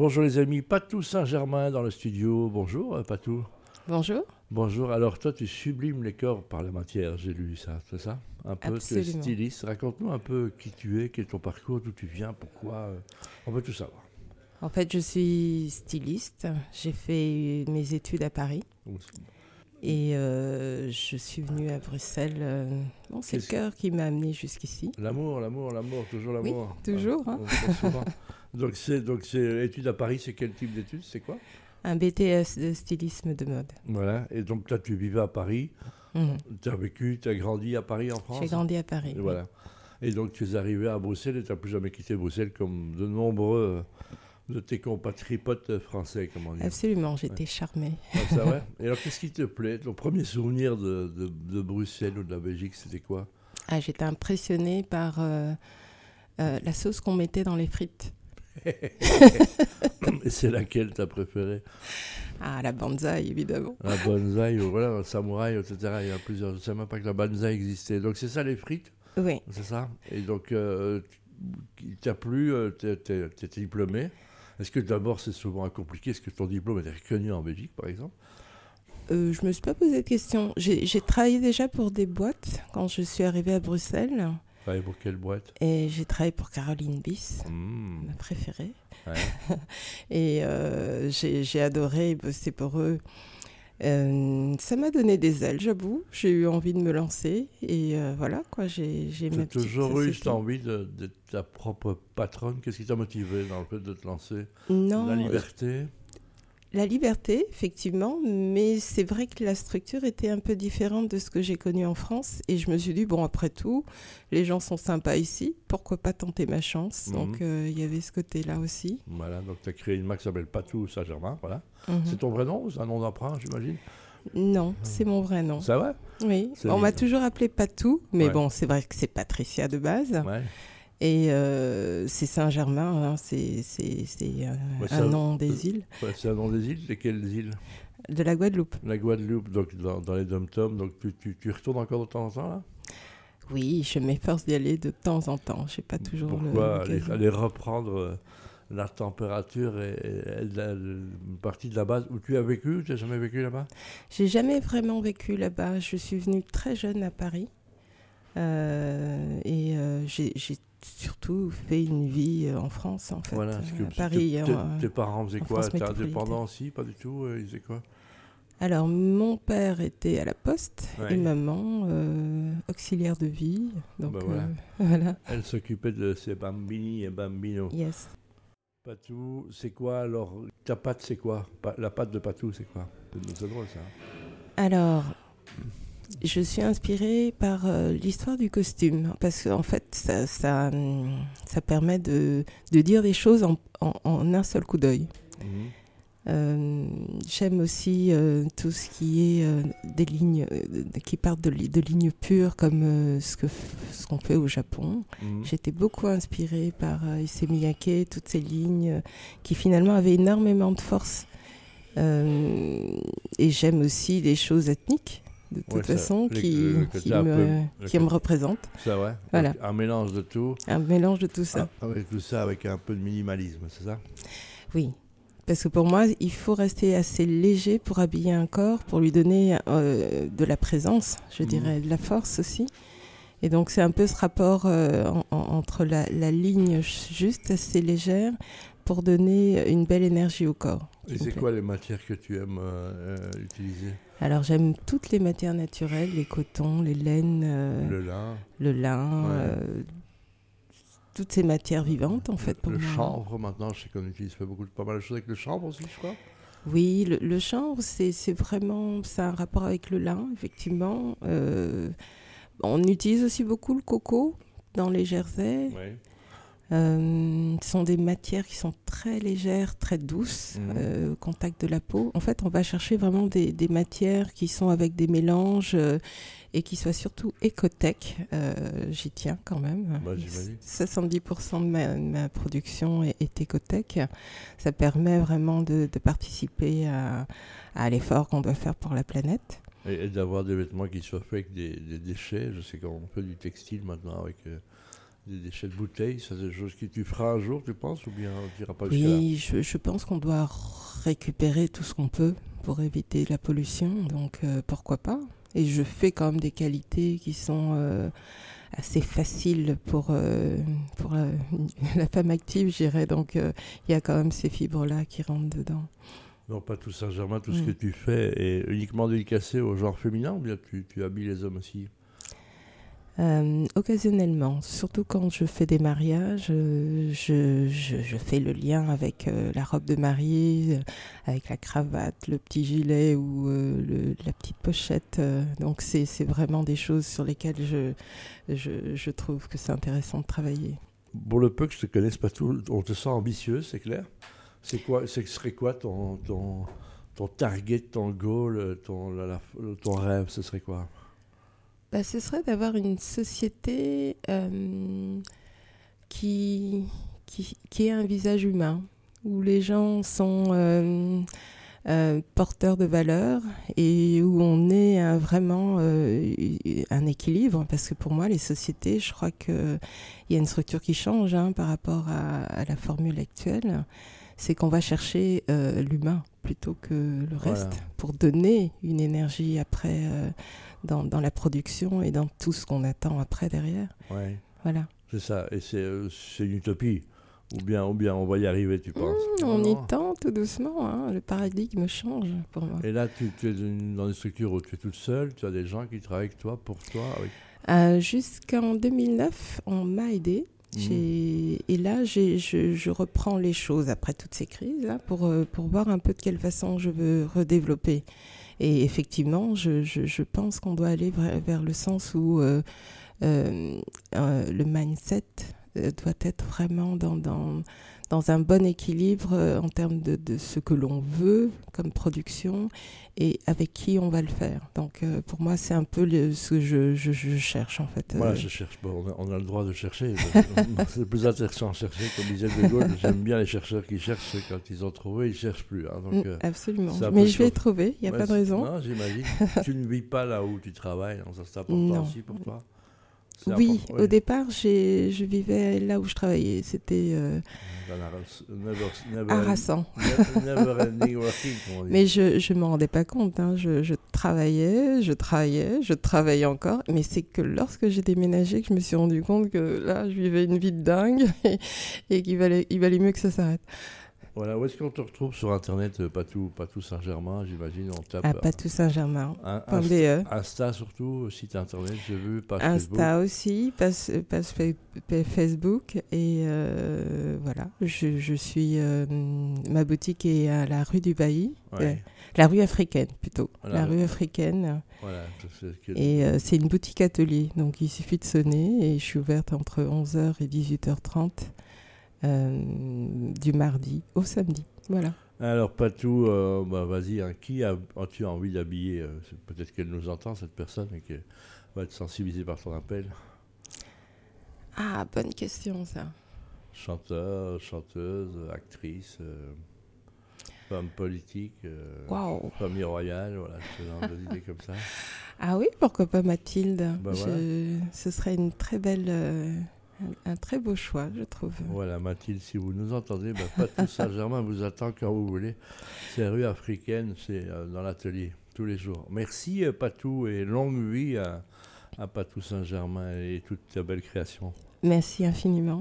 Bonjour les amis, Patou Saint-Germain dans le studio. Bonjour euh, Patou. Bonjour. Bonjour, alors toi tu sublimes les corps par la matière, j'ai lu ça, c'est ça? Un peu, tu es Absolument. styliste. Raconte-nous un peu qui tu es, quel est ton parcours, d'où tu viens, pourquoi. euh, on veut tout savoir. En fait, je suis styliste. J'ai fait mes études à Paris et euh, je suis venue à Bruxelles. bon, c'est le cœur qui m'a amené jusqu'ici. L'amour, l'amour, l'amour, toujours Oui, l'amour. toujours, Ah, hein. donc c'est donc c'est études à Paris, c'est quel type d'études, c'est quoi? Un BTS de stylisme de mode. Voilà, et donc là tu vivais à Paris, Mhm. tu as vécu, tu as grandi à Paris en France? J'ai grandi à Paris. Et oui. voilà. Et donc tu es arrivé à Bruxelles et tu n'as plus jamais quitté Bruxelles comme de nombreux de tes compatriotes français, comme on dit. Absolument, j'étais charmée. Ah, c'est vrai Et alors qu'est-ce qui te plaît? Ton premier souvenir de, de, de Bruxelles ou de la Belgique, c'était quoi? Ah, j'étais impressionnée par euh, euh, la sauce qu'on mettait dans les frites. C'est laquelle t'as préférée? Ah, la banzai, évidemment. La bonsaï voilà, un samouraï, etc. Il y a plusieurs. Je ne savais même pas que la bonsaï existait. Donc c'est ça les frites? Oui, C'est ça? Et donc, euh, t'as plu, euh, t'es- diplômé? Est-ce que d'abord c'est souvent compliqué? Est-ce que ton diplôme est reconnu en Belgique, par exemple? Euh, je me suis pas posé de question. J'ai travaillé déjà pour des boîtes quand je suis arrivée à Bruxelles. Travaillé pour quelle boîte? Et j'ai travaillé pour Caroline Biss, Mmh, ma préférée. ouais. Et euh, j'ai adoré bosser pour eux. Euh, ça m'a donné des ailes, j'avoue. J'ai eu envie de me lancer. Et euh, voilà, quoi, j'ai ma petite toujours eu cette envie de- d'être ta propre patronne. Qu'est-ce qui t'a motivé dans le fait de te lancer? Non, La liberté? La liberté, effectivement. Mais c'est vrai que la structure était un peu différente de ce que j'ai connu en France. Et je me suis dit, bon, après tout, les gens sont sympas ici. Pourquoi pas tenter ma chance? Mhm. Donc, euh, il y avait ce côté-là aussi. Voilà, donc tu as créé une marque qui s'appelle Patou Saint-Germain. Voilà. Mhm. C'est ton vrai nom ou c'est un nom d'emprunt, j'imagine? Non, c'est mon vrai nom. Ça va? Oui, on m'a toujours appelé Patou, mais Ouais. bon, c'est vrai que c'est Patricia de base. Ouais. Et euh, c'est Saint-Germain, hein, c'est euh, Ouais, un nom des îles, Ouais, c'est un nom des îles. C'est quelles îles? De la Guadeloupe. La Guadeloupe, donc dans, dans les dom-toms. Donc tu, tu, tu y retournes encore de temps en temps là? Oui, je m'efforce d'y aller de temps en temps. Je n'ai pas toujours le- Pourquoi aller, l'occasion. aller reprendre euh, la température et, et la- une partie de la base où tu as vécu? Tu n'as jamais vécu là-bas? J'ai jamais vraiment vécu là-bas. Je suis venue très jeune à Paris. Euh, et euh, j'ai surtout fait une vie euh, en France, en fait. Voilà, parce que à Paris. tes, euh, tes parents faisaient en quoi? T'es indépendant aussi? Pas du tout Ils faisaient quoi? Alors, mon père était à la poste Ouais. et maman euh, auxiliaire de vie. Donc, Bah voilà. euh, voilà. Elle s'occupait de ses bambini et bambino. Yes. Patou, c'est quoi alors? Ta pâte, c'est quoi? La pâte de Patou, c'est quoi? C'est c'est drôle ça. Alors, je suis inspirée par euh, l'histoire du costume, parce qu'en fait, ça, ça, ça permet de, de dire des choses en, en- en un seul coup d'œil. Mhm. Euh, J'aime aussi euh, tout ce qui est des lignes qui partent de, de lignes pures, comme ce que f- ce qu'on fait au Japon. Mhm. J'étais beaucoup inspirée par Issey Miyake, toutes ces lignes qui finalement avaient énormément de force. Euh, et j'aime aussi des choses ethniques, de toute Ouais, ça, façon, qui, me, peu- le qui me côté- représentent. Ça, ouais. Voilà. Donc, un mélange de tout. Un mélange de tout ça. Ah, avec tout ça, avec un peu de minimalisme, c'est ça? Oui. Parce que pour moi, il faut rester assez léger pour habiller un corps, pour lui donner euh, de la présence, je Mhm. dirais, de la force aussi. Et donc, c'est un peu ce rapport euh, en- en- entre la, la ligne juste assez légère pour donner une belle énergie au corps. Et c'est quoi les matières que tu aimes euh, utiliser? Alors, j'aime toutes les matières naturelles, les cotons, les laines, euh, Le lin, le lin, Ouais. euh, toutes ces matières vivantes, en fait, pour le moi. chanvre maintenant, je sais qu'on utilise pas beaucoup, pas mal de choses avec le chanvre aussi, je crois. Oui, le, le chanvre, c'est vraiment, ça a un rapport avec le lin, effectivement. Euh, on utilise aussi beaucoup le coco dans les jerseys. Ouais. Euh, ce sont des matières qui sont très légères, très douces, Mhm. euh, au contact de la peau. En fait, on va chercher vraiment des, des matières qui sont avec des mélanges euh, et qui soient surtout écotech. Euh, J'y tiens quand même. Bah, j'imagine. 70% de ma, de ma production est, est écotech. Ça permet vraiment de, de participer à, à l'effort qu'on doit faire pour la planète. Et, et d'avoir des vêtements qui soient faits avec des, des déchets. Je sais qu'on fait du textile maintenant avec des déchets de bouteilles, ça c'est des choses que tu feras un jour, tu penses, ou bien tu n'iras pas Oui, jusqu'à là je, je pense qu'on doit récupérer tout ce qu'on peut pour éviter la pollution, donc euh, pourquoi pas? Et je fais quand même des qualités qui sont euh, assez faciles pour, euh, pour la, la femme active, je dirais. Donc il y a quand même ces fibres-là qui rentrent dedans. Non, pas tout Saint-Germain, tout ce Mm. que tu fais est uniquement dédicacé au genre féminin, ou bien tu, tu habilles les hommes aussi? Euh, occasionnellement, surtout quand je fais des mariages, euh, je, je- fais le lien avec euh, la robe de mariée, avec la cravate, le petit gilet ou la petite pochette. donc c'est vraiment des choses sur lesquelles je, je, trouve que c'est intéressant de travailler. Pour le peu que je te connaisse pas tout, on te sent ambitieuse, c'est clair C'est quoi, ce serait quoi ton, ton, ton target, ton goal, ton, ton rêve, ce serait quoi? Bah, ce serait d'avoir une société euh, qui, qui, qui ait un visage humain, où les gens sont euh, euh, porteurs de valeurs et où on ait un- vraiment un équilibre. Parce que pour moi, les sociétés, je crois qu'il y a une structure qui change hein, par rapport à la formule actuelle. C'est qu'on va chercher euh, l'humain plutôt que le Voilà. reste pour donner une énergie après euh, dans, dans la production et dans tout ce qu'on attend après derrière. Ouais, Voilà. c'est ça. Et c'est euh, c'est une utopie. Ou bien, ou bien on va y arriver, tu penses? Mmh, on y tend tout doucement. hein. Le paradigme change pour moi. Et là, tu, tu es dans une structure où tu es toute seule, tu as des gens qui travaillent avec toi, pour toi. avec- Euh, Jusqu'en 2009, on m'a aidé. Et là, je, reprends les choses après toutes ces crises là, pour, euh, pour voir un peu de quelle façon je veux redévelopper. Et effectivement, je, pense qu'on doit aller vers le sens où euh, euh, le mindset doit être vraiment dans, dans, dans un bon équilibre euh, en termes de, de ce que l'on veut comme production et avec qui on va le faire. Donc euh, pour moi, c'est un peu le- ce que je, je, je cherche en fait. Voilà, Euh, je cherche pas. On a, on a le droit de chercher. c'est plus intéressant de chercher, comme disait De Gaulle. J'aime bien les chercheurs qui cherchent. Quand ils ont trouvé, ils cherchent plus. hein. Donc, Mm, euh, Absolument. Mais je vais trouver, il n'y a ouais, pas de raison. Non, j'imagine. tu ne vis pas là où tu travailles. donc ça, c'est important Non. aussi pour toi. Oui, au départ, j'ai- je vivais là où je travaillais. C'était euh. Mais je ne me rendais pas compte. hein. Je, je travaillais, je travaillais, je travaillais encore. Mais c'est que lorsque j'ai déménagé que je me suis rendu compte que là, je vivais une vie de dingue et, et qu'il valait, il valait mieux que ça s'arrête. Voilà, où est-ce qu'on te retrouve sur Internet euh, Patou, Patou Saint-Germain, j'imagine. On tape À Patou Saint-Germain. un- Point Insta, BE. Insta surtout, site Internet, j'ai vu, page Facebook. Insta aussi, page, pa- Facebook. Et euh, voilà, je, je suis. euh, ma boutique est à la rue du Bailly. Ouais, Euh, la rue africaine plutôt. Voilà. La rue africaine. voilà, Et euh, c'est une boutique atelier. Donc il suffit de sonner et je suis ouverte entre 11h et 18h30 euh, du mardi au samedi. Voilà. Alors, Patou, euh, bah, vas-y, hein, qui as-tu envie d'habiller euh, Peut-être qu'elle nous entend, cette personne, et qu'elle va être sensibilisée par ton appel. Ah, bonne question ça. Chanteur, chanteuse, actrice, euh, femme politique, euh, famille royale, voilà, ce genre d'idées comme ça. Ah oui, pourquoi pas Mathilde? Bah Je- voilà. Ce serait une très belle, euh, un, un très beau choix, je trouve. Voilà, Mathilde, si vous nous entendez, Patou Saint-Germain vous attend quand vous voulez. C'est rue africaine, c'est euh, dans l'atelier, tous les jours. Merci, euh, Patou, et longue vie à, à Patou Saint-Germain et toute ta belle création. Merci infiniment.